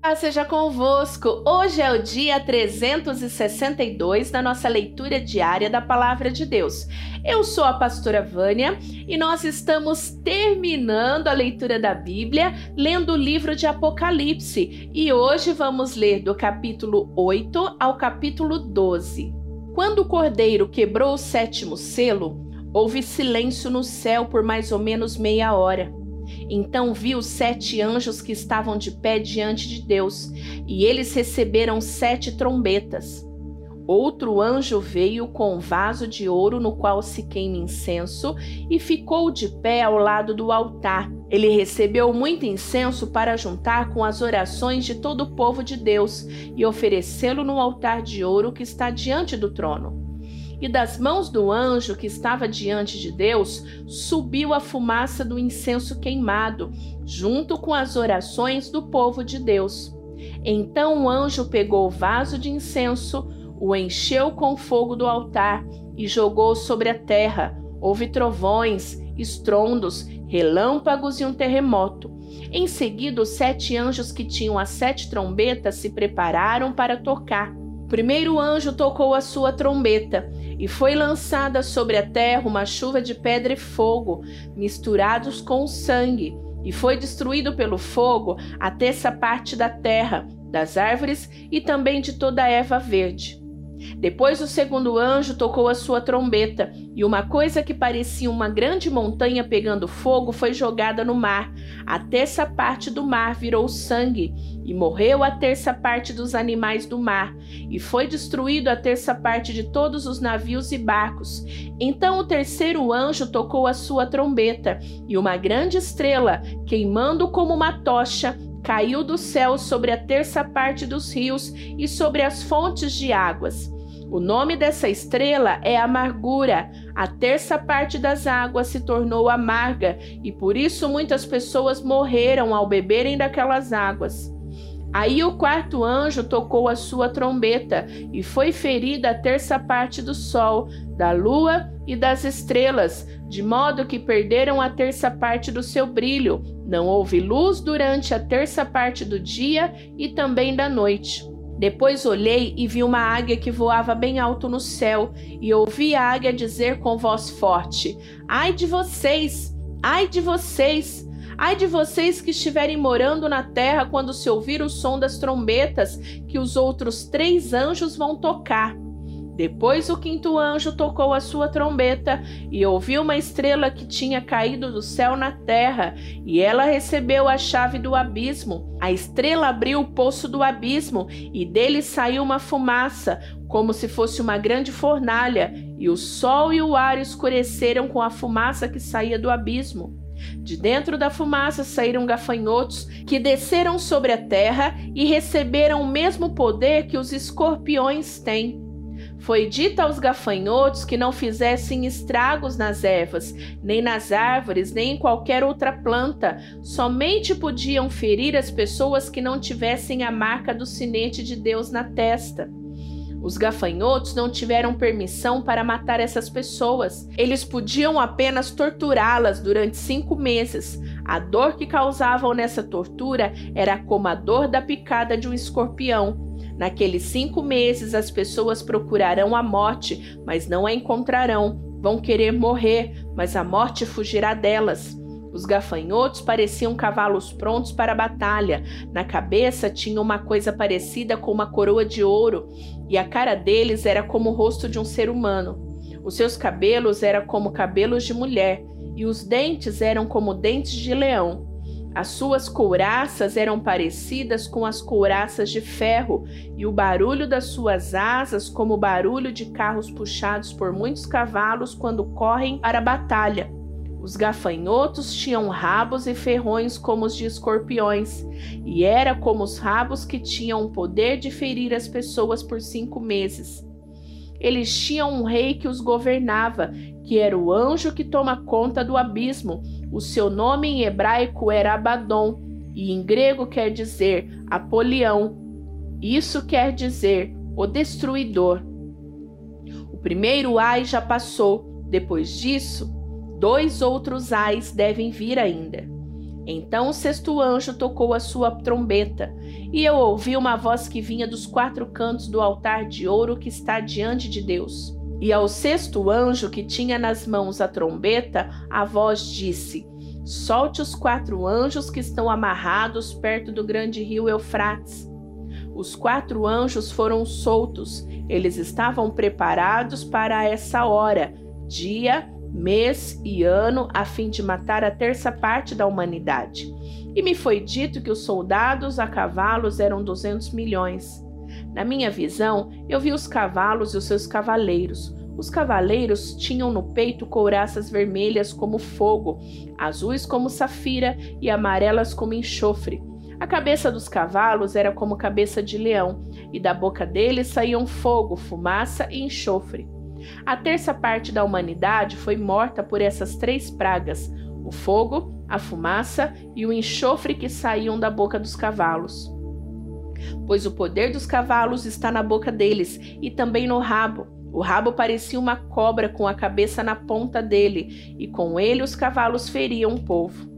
Paz seja convosco. Hoje é o dia 362 da nossa leitura diária da Palavra de Deus. Eu sou a pastora Vânia e nós estamos terminando a leitura da Bíblia, lendo o livro de Apocalipse, e hoje vamos ler do capítulo 8 ao capítulo 12. Quando o cordeiro quebrou o sétimo selo, houve silêncio no céu por mais ou menos meia hora. Então vi os sete anjos que estavam de pé diante de Deus, e eles receberam sete trombetas. Outro anjo veio com um vaso de ouro no qual se queima incenso e ficou de pé ao lado do altar. Ele recebeu muito incenso para juntar com as orações de todo o povo de Deus e oferecê-lo no altar de ouro que está diante do trono e das mãos do anjo que estava diante de Deus subiu a fumaça do incenso queimado, junto com as orações do povo de Deus. Então o anjo pegou o vaso de incenso, o encheu com fogo do altar e jogou sobre a terra. Houve trovões, estrondos, relâmpagos e um terremoto. Em seguida, os sete anjos que tinham as sete trombetas se prepararam para tocar. O primeiro anjo tocou a sua trombeta e foi lançada sobre a terra uma chuva de pedra e fogo, misturados com sangue, e foi destruído pelo fogo a terça parte da terra, das árvores e também de toda a erva verde. Depois o segundo anjo tocou a sua trombeta, e uma coisa que parecia uma grande montanha pegando fogo foi jogada no mar. A terça parte do mar virou sangue, e morreu a terça parte dos animais do mar, e foi destruído a terça parte de todos os navios e barcos. Então o terceiro anjo tocou a sua trombeta, e uma grande estrela, queimando como uma tocha, caiu do céu sobre a terça parte dos rios e sobre as fontes de águas. O nome dessa estrela é amargura. A terça parte das águas se tornou amarga e por isso muitas pessoas morreram ao beberem daquelas águas. Aí o quarto anjo tocou a sua trombeta e foi ferida a terça parte do sol, da lua e das estrelas, de modo que perderam a terça parte do seu brilho. Não houve luz durante a terça parte do dia e também da noite. Depois olhei e vi uma águia que voava bem alto no céu, e ouvi a águia dizer com voz forte: Ai de vocês! Ai de vocês! Ai de vocês que estiverem morando na terra quando se ouvir o som das trombetas que os outros três anjos vão tocar. Depois o quinto anjo tocou a sua trombeta e ouviu uma estrela que tinha caído do céu na terra, e ela recebeu a chave do abismo. A estrela abriu o poço do abismo, e dele saiu uma fumaça, como se fosse uma grande fornalha, e o sol e o ar escureceram com a fumaça que saía do abismo. De dentro da fumaça saíram gafanhotos que desceram sobre a terra e receberam o mesmo poder que os escorpiões têm. Foi dito aos gafanhotos que não fizessem estragos nas ervas, nem nas árvores, nem em qualquer outra planta. Somente podiam ferir as pessoas que não tivessem a marca do sinete de Deus na testa. Os gafanhotos não tiveram permissão para matar essas pessoas. Eles podiam apenas torturá-las durante cinco meses. A dor que causavam nessa tortura era como a dor da picada de um escorpião. Naqueles cinco meses, as pessoas procurarão a morte, mas não a encontrarão. Vão querer morrer, mas a morte fugirá delas. Os gafanhotos pareciam cavalos prontos para a batalha. Na cabeça tinha uma coisa parecida com uma coroa de ouro, e a cara deles era como o rosto de um ser humano. Os seus cabelos eram como cabelos de mulher, e os dentes eram como dentes de leão. As suas couraças eram parecidas com as couraças de ferro, e o barulho das suas asas como o barulho de carros puxados por muitos cavalos quando correm para a batalha. Os gafanhotos tinham rabos e ferrões como os de escorpiões, e era como os rabos que tinham o poder de ferir as pessoas por cinco meses. Eles tinham um rei que os governava, que era o anjo que toma conta do abismo. O seu nome em hebraico era Abaddon, e em grego quer dizer Apolião. Isso quer dizer o destruidor. O primeiro ai já passou. Depois disso, dois outros ais devem vir ainda. Então o sexto anjo tocou a sua trombeta, e eu ouvi uma voz que vinha dos quatro cantos do altar de ouro que está diante de Deus. E ao sexto anjo que tinha nas mãos a trombeta, a voz disse: Solte os quatro anjos que estão amarrados perto do grande rio Eufrates. Os quatro anjos foram soltos, eles estavam preparados para essa hora, dia, mês e ano a fim de matar a terça parte da humanidade. E me foi dito que os soldados a cavalos eram 200 milhões. Na minha visão, eu vi os cavalos e os seus cavaleiros. Os cavaleiros tinham no peito couraças vermelhas como fogo, azuis como safira e amarelas como enxofre. A cabeça dos cavalos era como cabeça de leão, e da boca deles saíam fogo, fumaça e enxofre. A terça parte da humanidade foi morta por essas três pragas: o fogo, a fumaça e o enxofre que saíam da boca dos cavalos. Pois o poder dos cavalos está na boca deles e também no rabo. O rabo parecia uma cobra com a cabeça na ponta dele, e com ele os cavalos feriam o povo.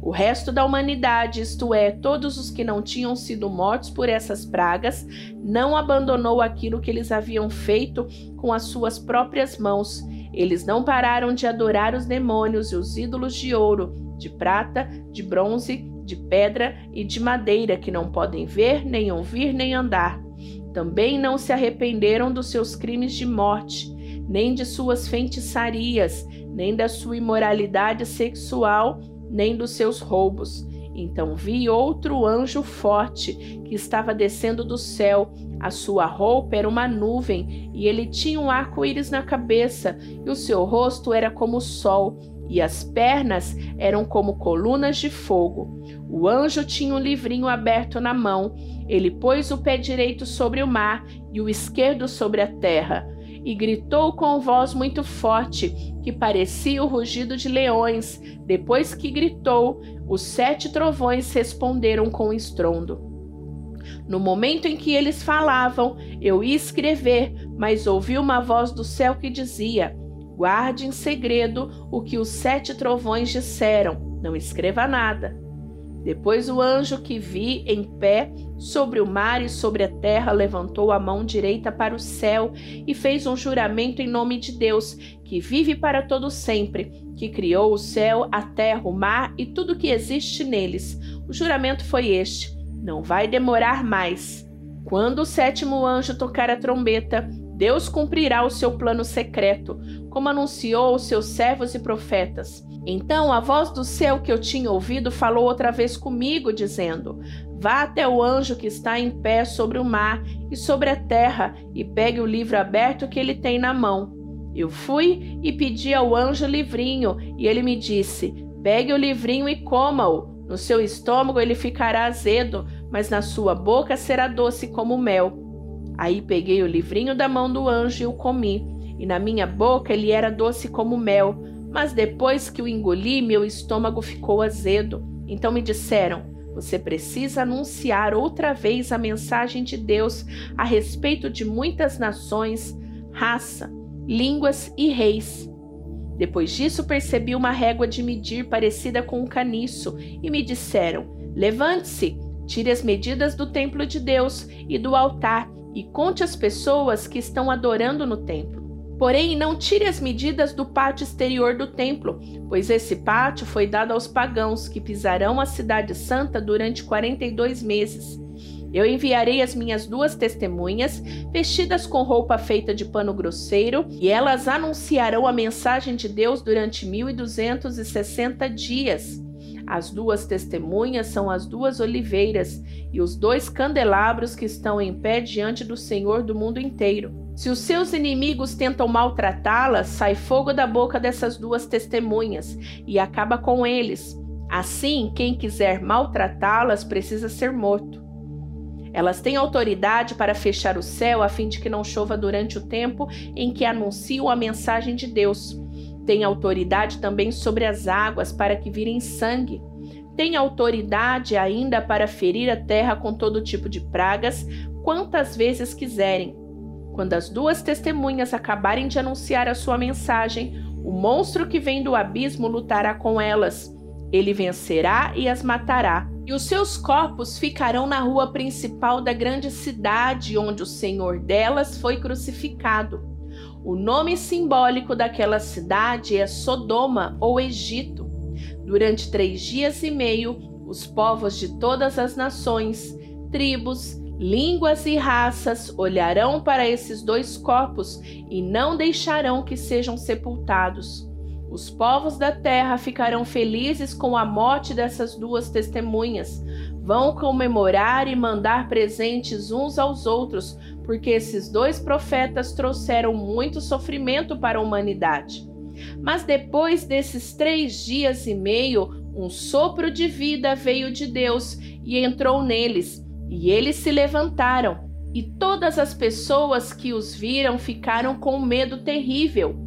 O resto da humanidade, isto é, todos os que não tinham sido mortos por essas pragas, não abandonou aquilo que eles haviam feito com as suas próprias mãos. Eles não pararam de adorar os demônios e os ídolos de ouro, de prata, de bronze, de pedra e de madeira que não podem ver, nem ouvir, nem andar. Também não se arrependeram dos seus crimes de morte, nem de suas feitiçarias, nem da sua imoralidade sexual nem dos seus roubos. Então vi outro anjo forte que estava descendo do céu. A sua roupa era uma nuvem, e ele tinha um arco-íris na cabeça, e o seu rosto era como o sol, e as pernas eram como colunas de fogo. O anjo tinha um livrinho aberto na mão. Ele pôs o pé direito sobre o mar e o esquerdo sobre a terra e gritou com voz muito forte, que parecia o rugido de leões. Depois que gritou, os sete trovões responderam com estrondo. No momento em que eles falavam, eu ia escrever, mas ouvi uma voz do céu que dizia: Guarde em segredo o que os sete trovões disseram, não escreva nada. Depois o anjo que vi em pé sobre o mar e sobre a terra levantou a mão direita para o céu e fez um juramento em nome de Deus, que vive para todo sempre, que criou o céu, a terra, o mar e tudo que existe neles. O juramento foi este: não vai demorar mais. Quando o sétimo anjo tocar a trombeta, Deus cumprirá o seu plano secreto, como anunciou aos seus servos e profetas. Então a voz do céu que eu tinha ouvido falou outra vez comigo, dizendo: Vá até o anjo que está em pé sobre o mar e sobre a terra e pegue o livro aberto que ele tem na mão. Eu fui e pedi ao anjo livrinho, e ele me disse: Pegue o livrinho e coma-o. No seu estômago ele ficará azedo, mas na sua boca será doce como mel. Aí peguei o livrinho da mão do anjo e o comi, e na minha boca ele era doce como mel, mas depois que o engoli, meu estômago ficou azedo. Então me disseram: você precisa anunciar outra vez a mensagem de Deus a respeito de muitas nações, raça, línguas e reis. Depois disso, percebi uma régua de medir parecida com um caniço e me disseram: Levante-se, tire as medidas do templo de Deus e do altar e conte as pessoas que estão adorando no templo. Porém, não tire as medidas do pátio exterior do templo, pois esse pátio foi dado aos pagãos que pisarão a cidade santa durante 42 meses. Eu enviarei as minhas duas testemunhas, vestidas com roupa feita de pano grosseiro, e elas anunciarão a mensagem de Deus durante 1260 dias. As duas testemunhas são as duas oliveiras e os dois candelabros que estão em pé diante do Senhor do mundo inteiro. Se os seus inimigos tentam maltratá-las, sai fogo da boca dessas duas testemunhas e acaba com eles. Assim, quem quiser maltratá-las precisa ser morto. Elas têm autoridade para fechar o céu a fim de que não chova durante o tempo em que anunciam a mensagem de Deus tem autoridade também sobre as águas para que virem sangue. Tem autoridade ainda para ferir a terra com todo tipo de pragas, quantas vezes quiserem. Quando as duas testemunhas acabarem de anunciar a sua mensagem, o monstro que vem do abismo lutará com elas. Ele vencerá e as matará, e os seus corpos ficarão na rua principal da grande cidade onde o Senhor delas foi crucificado. O nome simbólico daquela cidade é Sodoma ou Egito. Durante três dias e meio, os povos de todas as nações, tribos, línguas e raças olharão para esses dois corpos e não deixarão que sejam sepultados. Os povos da terra ficarão felizes com a morte dessas duas testemunhas. Vão comemorar e mandar presentes uns aos outros, porque esses dois profetas trouxeram muito sofrimento para a humanidade. Mas depois desses três dias e meio, um sopro de vida veio de Deus e entrou neles, e eles se levantaram. E todas as pessoas que os viram ficaram com medo terrível.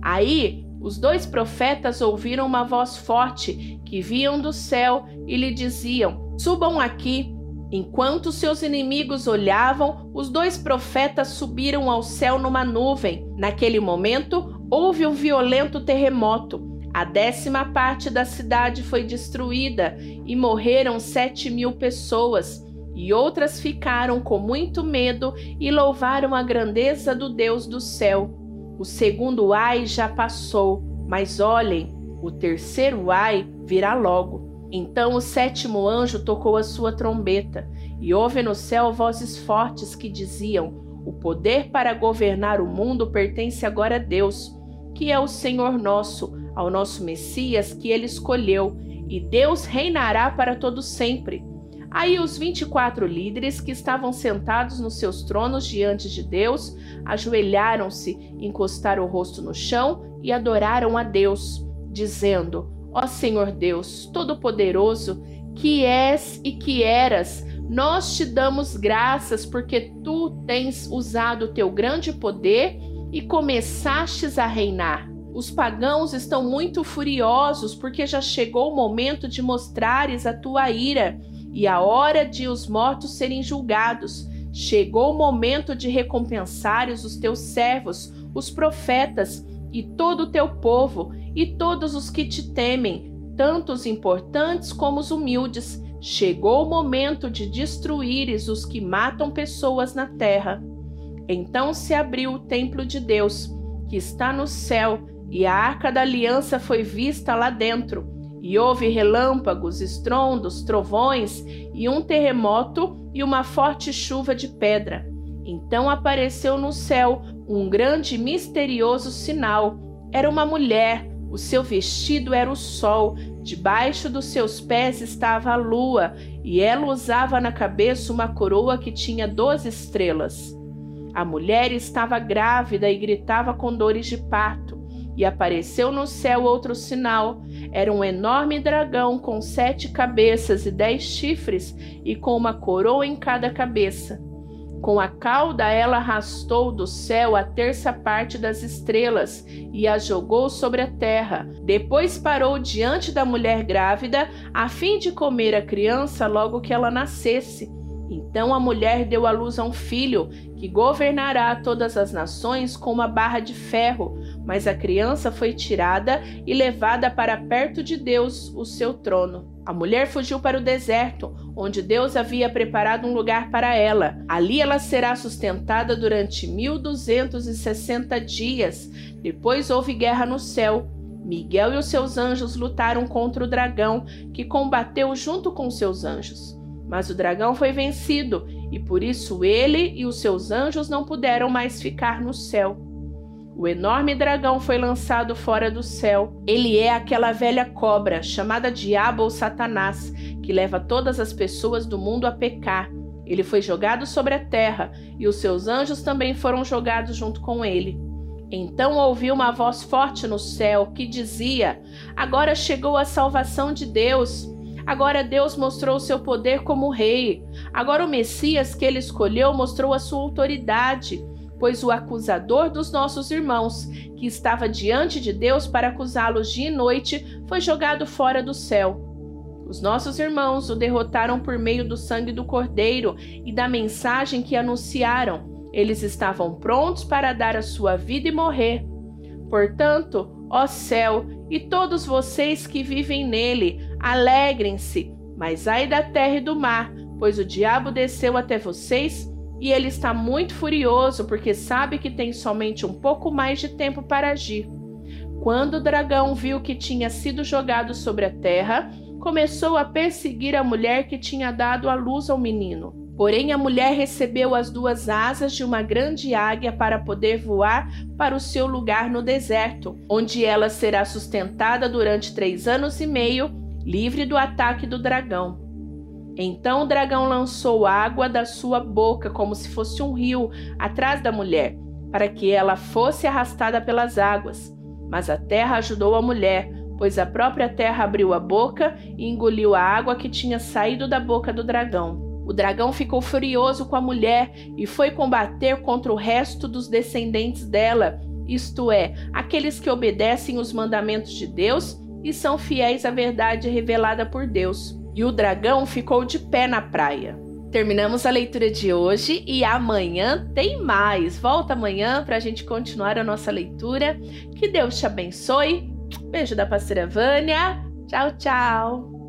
Aí os dois profetas ouviram uma voz forte que vinham do céu e lhe diziam: Subam aqui. Enquanto seus inimigos olhavam, os dois profetas subiram ao céu numa nuvem. Naquele momento, houve um violento terremoto. A décima parte da cidade foi destruída e morreram sete mil pessoas, e outras ficaram com muito medo e louvaram a grandeza do Deus do céu. O segundo ai já passou, mas olhem, o terceiro ai virá logo. Então o sétimo anjo tocou a sua trombeta, e houve no céu vozes fortes que diziam: O poder para governar o mundo pertence agora a Deus, que é o Senhor nosso ao nosso Messias que ele escolheu, e Deus reinará para todo sempre. Aí os vinte e quatro líderes que estavam sentados nos seus tronos diante de Deus ajoelharam-se, encostaram o rosto no chão e adoraram a Deus, dizendo: Ó Senhor Deus, Todo-Poderoso, que és e que eras, nós te damos graças porque tu tens usado o teu grande poder e começastes a reinar. Os pagãos estão muito furiosos porque já chegou o momento de mostrares a tua ira e a hora de os mortos serem julgados. Chegou o momento de recompensares os teus servos, os profetas, e todo o teu povo, e todos os que te temem, tanto os importantes como os humildes. Chegou o momento de destruíres os que matam pessoas na terra. Então se abriu o templo de Deus, que está no céu, e a arca da aliança foi vista lá dentro. E houve relâmpagos, estrondos, trovões e um terremoto e uma forte chuva de pedra. Então apareceu no céu um grande e misterioso sinal. Era uma mulher, o seu vestido era o sol, debaixo dos seus pés estava a lua, e ela usava na cabeça uma coroa que tinha doze estrelas. A mulher estava grávida e gritava com dores de parto. E apareceu no céu outro sinal. Era um enorme dragão com sete cabeças e dez chifres, e com uma coroa em cada cabeça. Com a cauda ela arrastou do céu a terça parte das estrelas e a jogou sobre a terra. Depois parou diante da mulher grávida, a fim de comer a criança logo que ela nascesse. Então a mulher deu à luz a um filho, que governará todas as nações com uma barra de ferro, mas a criança foi tirada e levada para perto de Deus, o seu trono. A mulher fugiu para o deserto, onde Deus havia preparado um lugar para ela. Ali ela será sustentada durante 1260 dias. Depois houve guerra no céu. Miguel e os seus anjos lutaram contra o dragão, que combateu junto com seus anjos. Mas o dragão foi vencido, e por isso ele e os seus anjos não puderam mais ficar no céu. O enorme dragão foi lançado fora do céu. Ele é aquela velha cobra, chamada Diabo ou Satanás, que leva todas as pessoas do mundo a pecar. Ele foi jogado sobre a terra, e os seus anjos também foram jogados junto com ele. Então ouvi uma voz forte no céu que dizia: Agora chegou a salvação de Deus Agora Deus mostrou seu poder como rei. Agora o Messias que ele escolheu mostrou a sua autoridade, pois o acusador dos nossos irmãos, que estava diante de Deus para acusá-los dia e noite, foi jogado fora do céu. Os nossos irmãos o derrotaram por meio do sangue do Cordeiro e da mensagem que anunciaram. Eles estavam prontos para dar a sua vida e morrer. Portanto, ó céu, e todos vocês que vivem nele, Alegrem-se, mas ai da terra e do mar, pois o diabo desceu até vocês e ele está muito furioso porque sabe que tem somente um pouco mais de tempo para agir. Quando o dragão viu que tinha sido jogado sobre a terra, começou a perseguir a mulher que tinha dado à luz ao menino. Porém, a mulher recebeu as duas asas de uma grande águia para poder voar para o seu lugar no deserto, onde ela será sustentada durante três anos e meio, livre do ataque do dragão. Então o dragão lançou água da sua boca, como se fosse um rio, atrás da mulher, para que ela fosse arrastada pelas águas. Mas a terra ajudou a mulher, pois a própria terra abriu a boca e engoliu a água que tinha saído da boca do dragão. O dragão ficou furioso com a mulher e foi combater contra o resto dos descendentes dela, isto é, aqueles que obedecem os mandamentos de Deus e são fiéis à verdade revelada por Deus e o dragão ficou de pé na praia. Terminamos a leitura de hoje e amanhã tem mais. Volta amanhã para a gente continuar a nossa leitura. Que Deus te abençoe. Beijo da pastora Vânia. Tchau, tchau.